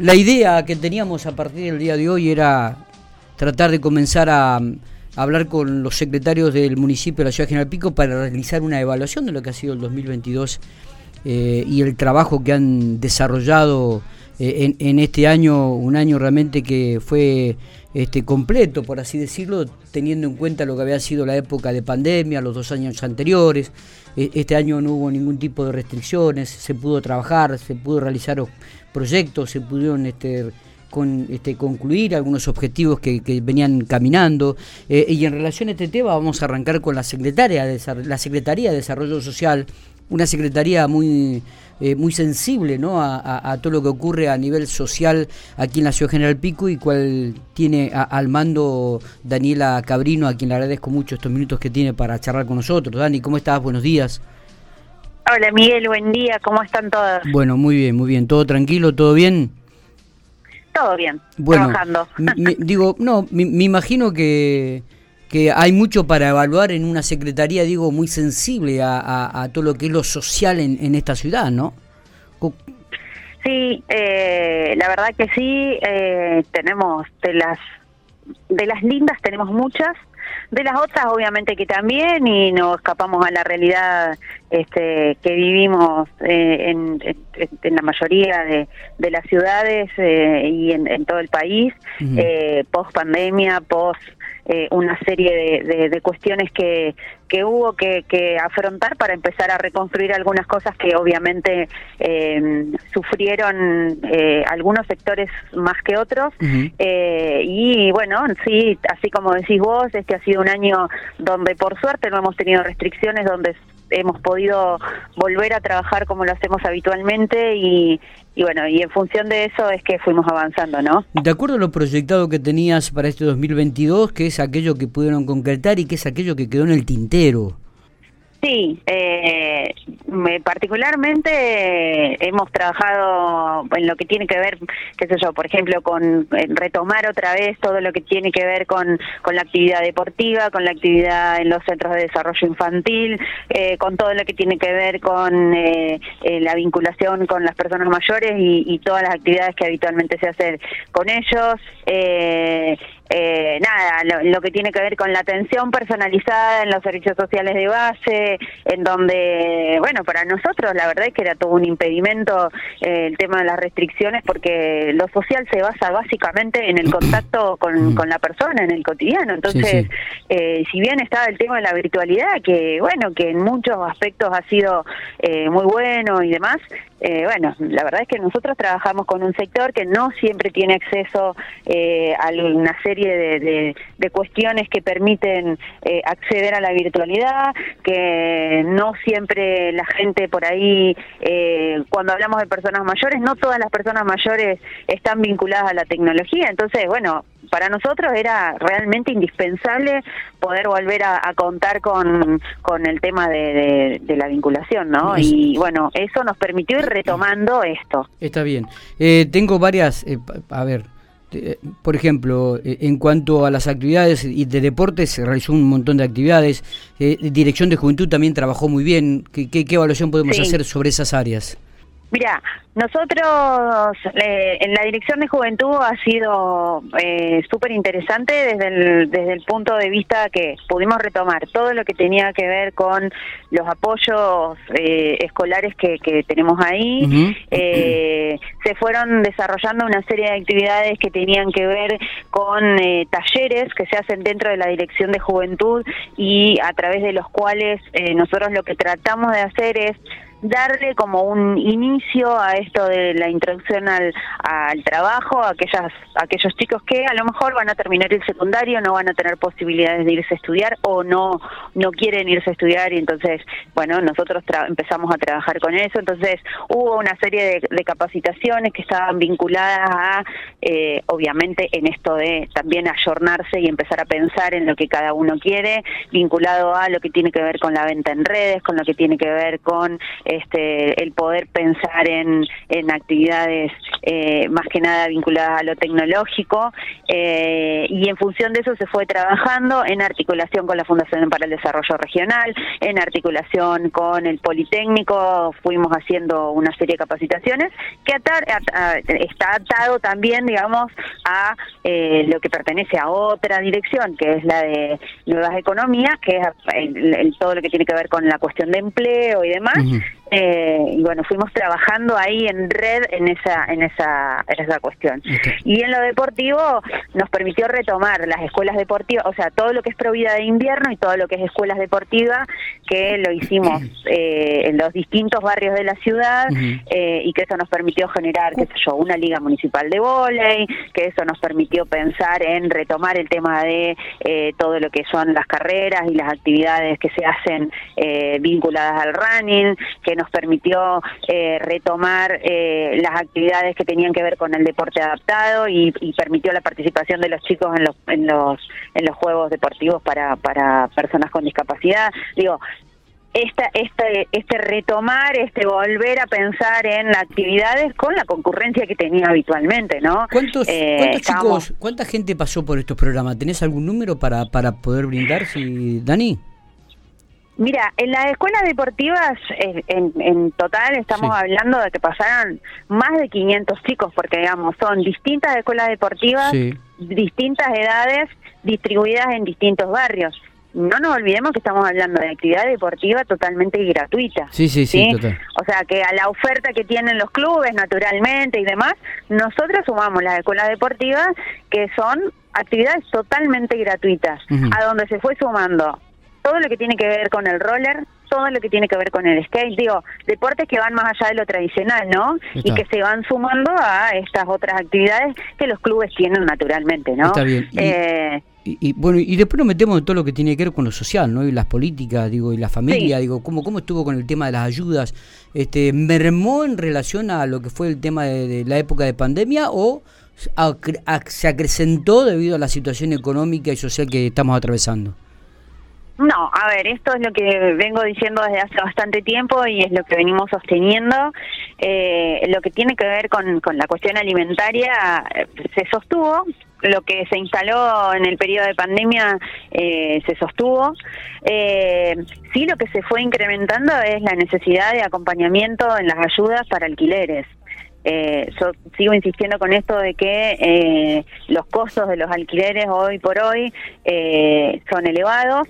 La idea que teníamos a partir del día de hoy era tratar de comenzar a, hablar con los secretarios del municipio de la ciudad de General Pico para realizar una evaluación de lo que ha sido el 2022 eh, y el trabajo que han desarrollado eh, en, este año, un año realmente que fue este, completo, por así decirlo, teniendo en cuenta lo que había sido la época de pandemia, los dos años anteriores. E, este año no hubo ningún tipo de restricciones, se pudo trabajar, se pudo realizar proyectos, se pudieron este, con, este, concluir algunos objetivos que, venían caminando. Eh, y en relación a este tema vamos a arrancar con la secretaria de, la Secretaría de Desarrollo Social, una secretaría muy eh, muy sensible ¿no? A, todo lo que ocurre a nivel social aquí en la ciudad General Pico y cual tiene al mando Daniela Cabrino, a quien le agradezco mucho estos minutos que tiene para charlar con nosotros. Dani, ¿cómo estás? Buenos días. Hola Miguel, buen día, ¿cómo están todos? Bueno, muy bien, muy bien. ¿Todo tranquilo? ¿Todo bien? Todo bien, bueno, trabajando. digo, no, me imagino que que hay mucho para evaluar en una secretaría, digo, muy sensible a, todo lo que es lo social en, esta ciudad, ¿no? Sí, eh, la verdad que sí, eh, tenemos de las de las lindas tenemos muchas, de las otras obviamente que también y no escapamos a la realidad este, que vivimos eh, en, en, la mayoría de, de las ciudades y en, todo el país, post pandemia, post eh, una serie de, cuestiones que, que hubo que, afrontar para empezar a reconstruir algunas cosas que obviamente eh, sufrieron eh, algunos sectores más que otros. y bueno, sí, así como decís vos, este ha sido un año donde por suerte no hemos tenido restricciones, donde hemos podido volver a trabajar como lo hacemos habitualmente y, y bueno, y en función de eso es que fuimos avanzando, ¿no? De acuerdo a lo proyectado que tenías para este 2022, que es aquello que pudieron concretar y que es aquello que quedó en el tintero. Sí, eh, particularmente hemos trabajado en lo que tiene que ver, qué sé yo, por ejemplo, con retomar otra vez todo lo que tiene que ver con, con la actividad deportiva, con la actividad en los centros de desarrollo infantil, eh, con todo lo que tiene que ver con eh, eh, la vinculación con las personas mayores y, y, todas las actividades que habitualmente se hacen con ellos. Eh, nada, lo, que tiene que ver con la atención personalizada en los servicios sociales de base, en donde, bueno, para nosotros la verdad es que era todo un impedimento eh, el tema de las restricciones porque lo social se basa básicamente en el contacto con, con la persona, en el cotidiano. Entonces, Eh, si bien estaba el tema de la virtualidad, que bueno, que en muchos aspectos ha sido eh, muy bueno y demás, eh, bueno, la verdad es que nosotros trabajamos con un sector que no siempre tiene acceso eh, a una serie de, de, cuestiones que permiten eh, acceder a la virtualidad, que no siempre la gente por ahí, eh, cuando hablamos de personas mayores, no todas las personas mayores están vinculadas a la tecnología, entonces, bueno, para nosotros era realmente indispensable poder volver a, contar con, con el tema de, la vinculación, ¿no? Y bueno, eso nos permitió ir retomando esto. Está bien. Eh, tengo varias, eh, a ver, eh, por ejemplo, en cuanto a las actividades y de deportes, se realizó un montón de actividades. Dirección de Juventud también trabajó muy bien. ¿Qué, qué, evaluación podemos hacer sobre esas áreas? Mira, nosotros eh, en la Dirección de Juventud ha sido eh, súper interesante desde el, desde el punto de vista que pudimos retomar todo lo que tenía que ver con los apoyos eh, escolares que, que, tenemos ahí. se fueron desarrollando una serie de actividades que tenían que ver con talleres que se hacen dentro de la Dirección de Juventud y a través de los cuales nosotros lo que tratamos de hacer es darle como un inicio a esto de la introducción al, al trabajo a aquellas, aquellos chicos que a lo mejor van a terminar el secundario, no van a tener posibilidades de irse a estudiar o no, no quieren irse a estudiar y entonces, bueno, nosotros empezamos a trabajar con eso, entonces hubo una serie de, capacitaciones que estaban vinculadas a, eh, obviamente, en esto de también ayornarse y empezar a pensar en lo que cada uno quiere, vinculado a lo que tiene que ver con la venta en redes, con lo que tiene que ver con este, el poder pensar en, actividades eh, más que nada vinculadas a lo tecnológico eh, y en función de eso se fue trabajando en articulación con la Fundación para el Desarrollo Regional, en articulación con el Politécnico, fuimos haciendo una serie de capacitaciones que está atado también, digamos, a eh, lo que pertenece a otra dirección, que es la de nuevas economías, que es todo lo que tiene que ver con la cuestión de empleo y demás. Eh, y bueno, fuimos trabajando ahí en red en esa en esa en esa cuestión. Y en lo deportivo nos permitió retomar las escuelas deportivas, o sea, todo lo que es provida de invierno y todo lo que es escuelas deportivas, que lo hicimos eh, en los distintos barrios de la ciudad eh, y que eso nos permitió generar, qué sé yo, una liga municipal de vóley, que eso nos permitió pensar en retomar el tema de todo lo que son las carreras y las actividades que se hacen vinculadas al running, que nos permitió eh, retomar eh, las actividades que tenían que ver con el deporte adaptado y, permitió la participación de los chicos en los en los en los juegos deportivos para para personas con discapacidad digo esta, este, este retomar, este volver a pensar en actividades con la concurrencia que tenía habitualmente, ¿no? ¿Cuántos, eh, chicos, cuánta gente pasó por estos programas? ¿Tenés algún número para, para poder brindar, si, Dani? Mira, en las escuelas deportivas, en, total estamos hablando de que pasaron más de 500 chicos, porque digamos, son distintas escuelas deportivas, distintas edades, distribuidas en distintos barrios. No nos olvidemos que estamos hablando de actividad deportiva totalmente gratuita. Sí, sí, sí, O sea, que a la oferta que tienen los clubes, naturalmente y demás, nosotros sumamos las escuelas deportivas que son actividades totalmente gratuitas, a donde se fue sumando todo lo que tiene que ver con el roller, todo lo que tiene que ver con el skate, digo, deportes que van más allá de lo tradicional, ¿no? Y que se van sumando a estas otras actividades que los clubes tienen naturalmente, ¿no? Está bien. Eh, y, bueno, y después nos metemos en todo lo que tiene que ver con lo social, ¿no? Y las políticas, digo, y la familia, digo, ¿cómo, ¿cómo estuvo con el tema de las ayudas? Este, ¿Mermó en relación a lo que fue el tema de, la época de pandemia o se acrecentó debido a la situación económica y social que estamos atravesando? No, a ver, esto es lo que vengo diciendo desde hace bastante tiempo y es lo que venimos sosteniendo. Eh, lo que tiene que ver con, la cuestión alimentaria eh, se sostuvo, lo que se instaló en el periodo de pandemia eh, se sostuvo. Eh, sí, lo que se fue incrementando es la necesidad de acompañamiento en las ayudas para alquileres. Eh, yo sigo insistiendo con esto de que eh, los costos de los alquileres hoy por hoy eh, son elevados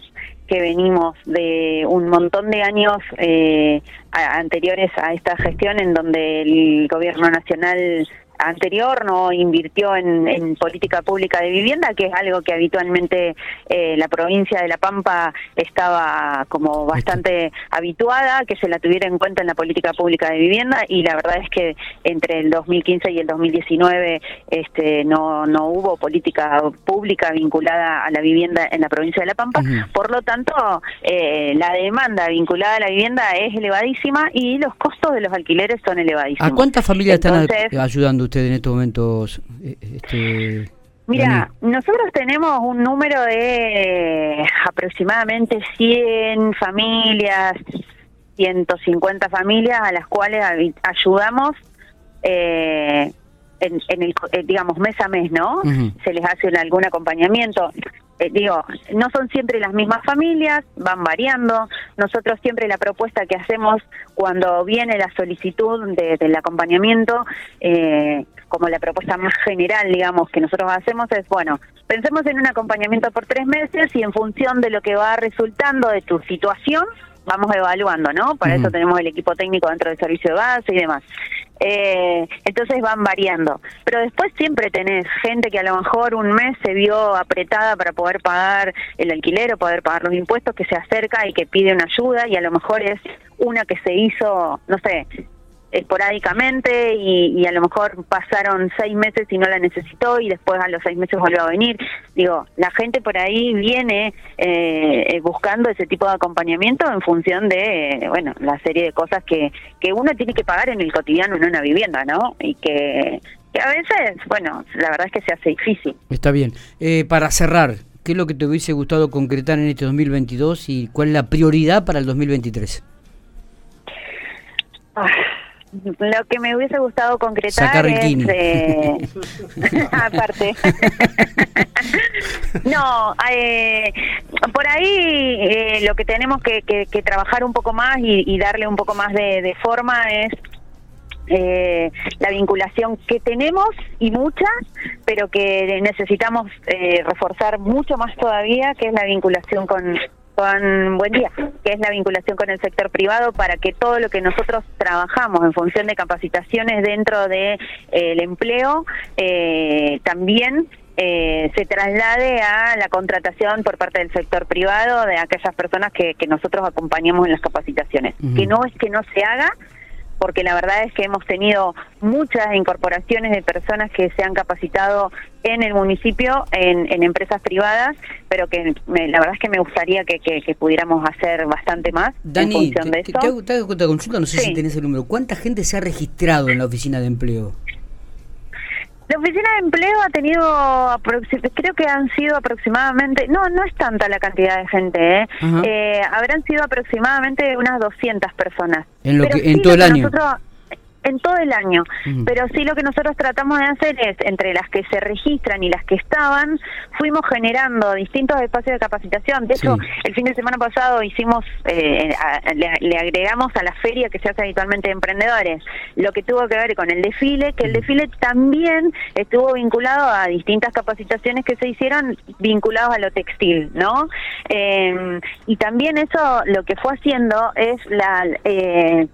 que venimos de un montón de años eh, anteriores a esta gestión en donde el gobierno nacional anterior no invirtió en, política pública de vivienda, que es algo que habitualmente eh, la provincia de La Pampa estaba como bastante habituada, que se la tuviera en cuenta en la política pública de vivienda y la verdad es que entre el 2015 y el 2019 este, no, no hubo política pública vinculada a la vivienda en la provincia de La Pampa, por lo tanto eh, la demanda vinculada a la vivienda es elevadísima y los costos de los alquileres son elevadísimos. ¿A cuántas familias están ayudando en estos momentos? Eh, este, Mira, nosotros tenemos un número de aproximadamente 100 familias, 150 familias a las cuales ayudamos eh, en, el, eh, digamos, mes a mes, ¿no? Se les hace algún acompañamiento. Eh, digo, no son siempre las mismas familias, van variando. Nosotros siempre la propuesta que hacemos cuando viene la solicitud del acompañamiento, eh, como la propuesta más general, digamos, que nosotros hacemos es, bueno, pensemos en un acompañamiento por tres meses y en función de lo que va resultando de tu situación, vamos evaluando, ¿no? Para eso tenemos el equipo técnico dentro del servicio de base y demás. Eh, entonces van variando. Pero después siempre tenés gente que a lo mejor un mes se vio apretada para poder pagar el alquiler o poder pagar los impuestos, que se acerca y que pide una ayuda y a lo mejor es una que se hizo, no sé, esporádicamente y, a lo mejor pasaron seis meses y no la necesitó y después a los seis meses volvió a venir. Digo, la gente por ahí viene eh, eh, buscando ese tipo de acompañamiento en función de, bueno, la serie de cosas que, que uno tiene que pagar en el cotidiano en una vivienda, ¿no? Y que, a veces, bueno, la verdad es que se hace difícil. Está bien. Eh, para cerrar, ¿qué es lo que te hubiese gustado concretar en este 2022 y cuál es la prioridad para el 2023? Ah lo que me hubiese gustado concretar es eh, aparte. No eh, por ahí eh, lo que tenemos que, trabajar un poco más y, darle un poco más de, forma es la vinculación que tenemos y mucha, pero que necesitamos reforzar mucho más todavía, que es la vinculación con, con Buen Día, que es la vinculación con el sector privado para que todo lo que nosotros trabajamos en función de capacitaciones dentro del de, eh, empleo eh, también eh, se traslade a la contratación por parte del sector privado de aquellas personas que, que nosotros acompañamos en las capacitaciones. Que no es que no se haga, porque la verdad es que hemos tenido muchas incorporaciones de personas que se han capacitado en el municipio, en, empresas privadas, pero que la verdad es que me gustaría que, pudiéramos hacer bastante más en función de te, Te, te, hago, consulta, no sé si tenés el número. ¿Cuánta gente se ha registrado en la oficina de empleo? La oficina de empleo ha tenido, creo que han sido aproximadamente, no, no es tanta la cantidad de gente, ¿eh? eh habrán sido aproximadamente unas 200 personas. En, lo que, en todo el año en todo el año. Pero sí lo que nosotros tratamos de hacer es, entre las que se registran y las que estaban, fuimos generando distintos espacios de capacitación. De hecho, el fin de semana pasado hicimos, eh, le, agregamos a la feria que se hace habitualmente de emprendedores, lo que tuvo que ver con el desfile, que el desfile también estuvo vinculado a distintas capacitaciones que se hicieron vinculados a lo textil, ¿no? Eh, y también eso lo que fue haciendo es la... Eh,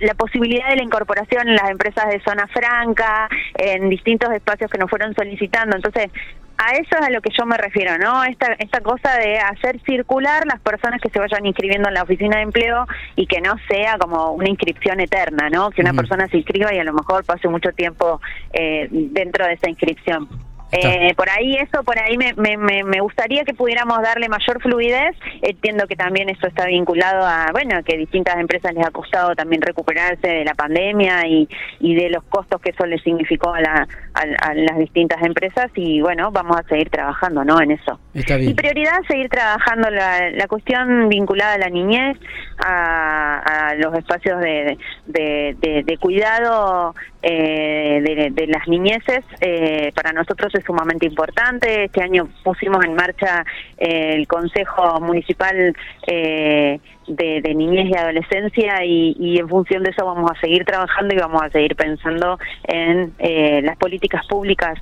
la, posibilidad de la incorporación en las empresas de zona franca, en distintos espacios que nos fueron solicitando. Entonces, a eso es a lo que yo me refiero, ¿no? Esta, esta cosa de hacer circular las personas que se vayan inscribiendo en la oficina de empleo y que no sea como una inscripción eterna, ¿no? Que una persona se inscriba y a lo mejor pase mucho tiempo eh, dentro de esa inscripción. Eh, por ahí eso, por ahí me, me, me, gustaría que pudiéramos darle mayor fluidez. Entiendo que también eso está vinculado a, bueno, que distintas empresas les ha costado también recuperarse de la pandemia y, y de los costos que eso les significó a, la, a, las distintas empresas y bueno, vamos a seguir trabajando, ¿no? En eso. Y prioridad seguir trabajando la, la cuestión vinculada a la niñez, a, a los espacios de, de, de, de cuidado eh, de, de, las niñeces. Eh, para nosotros sumamente importante. Este año pusimos en marcha eh, el Consejo Municipal eh, de, Niñez y Adolescencia y, en función de eso vamos a seguir trabajando y vamos a seguir pensando en eh, las políticas públicas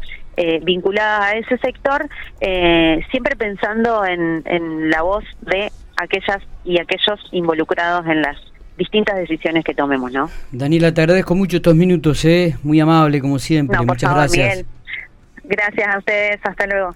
vinculadas a ese sector, siempre pensando en, en la voz de aquellas y aquellos involucrados en las distintas decisiones que tomemos, ¿no? Daniela, te agradezco mucho estos minutos, ¿eh? muy amable como siempre, muchas gracias. Gracias a ustedes, hasta luego.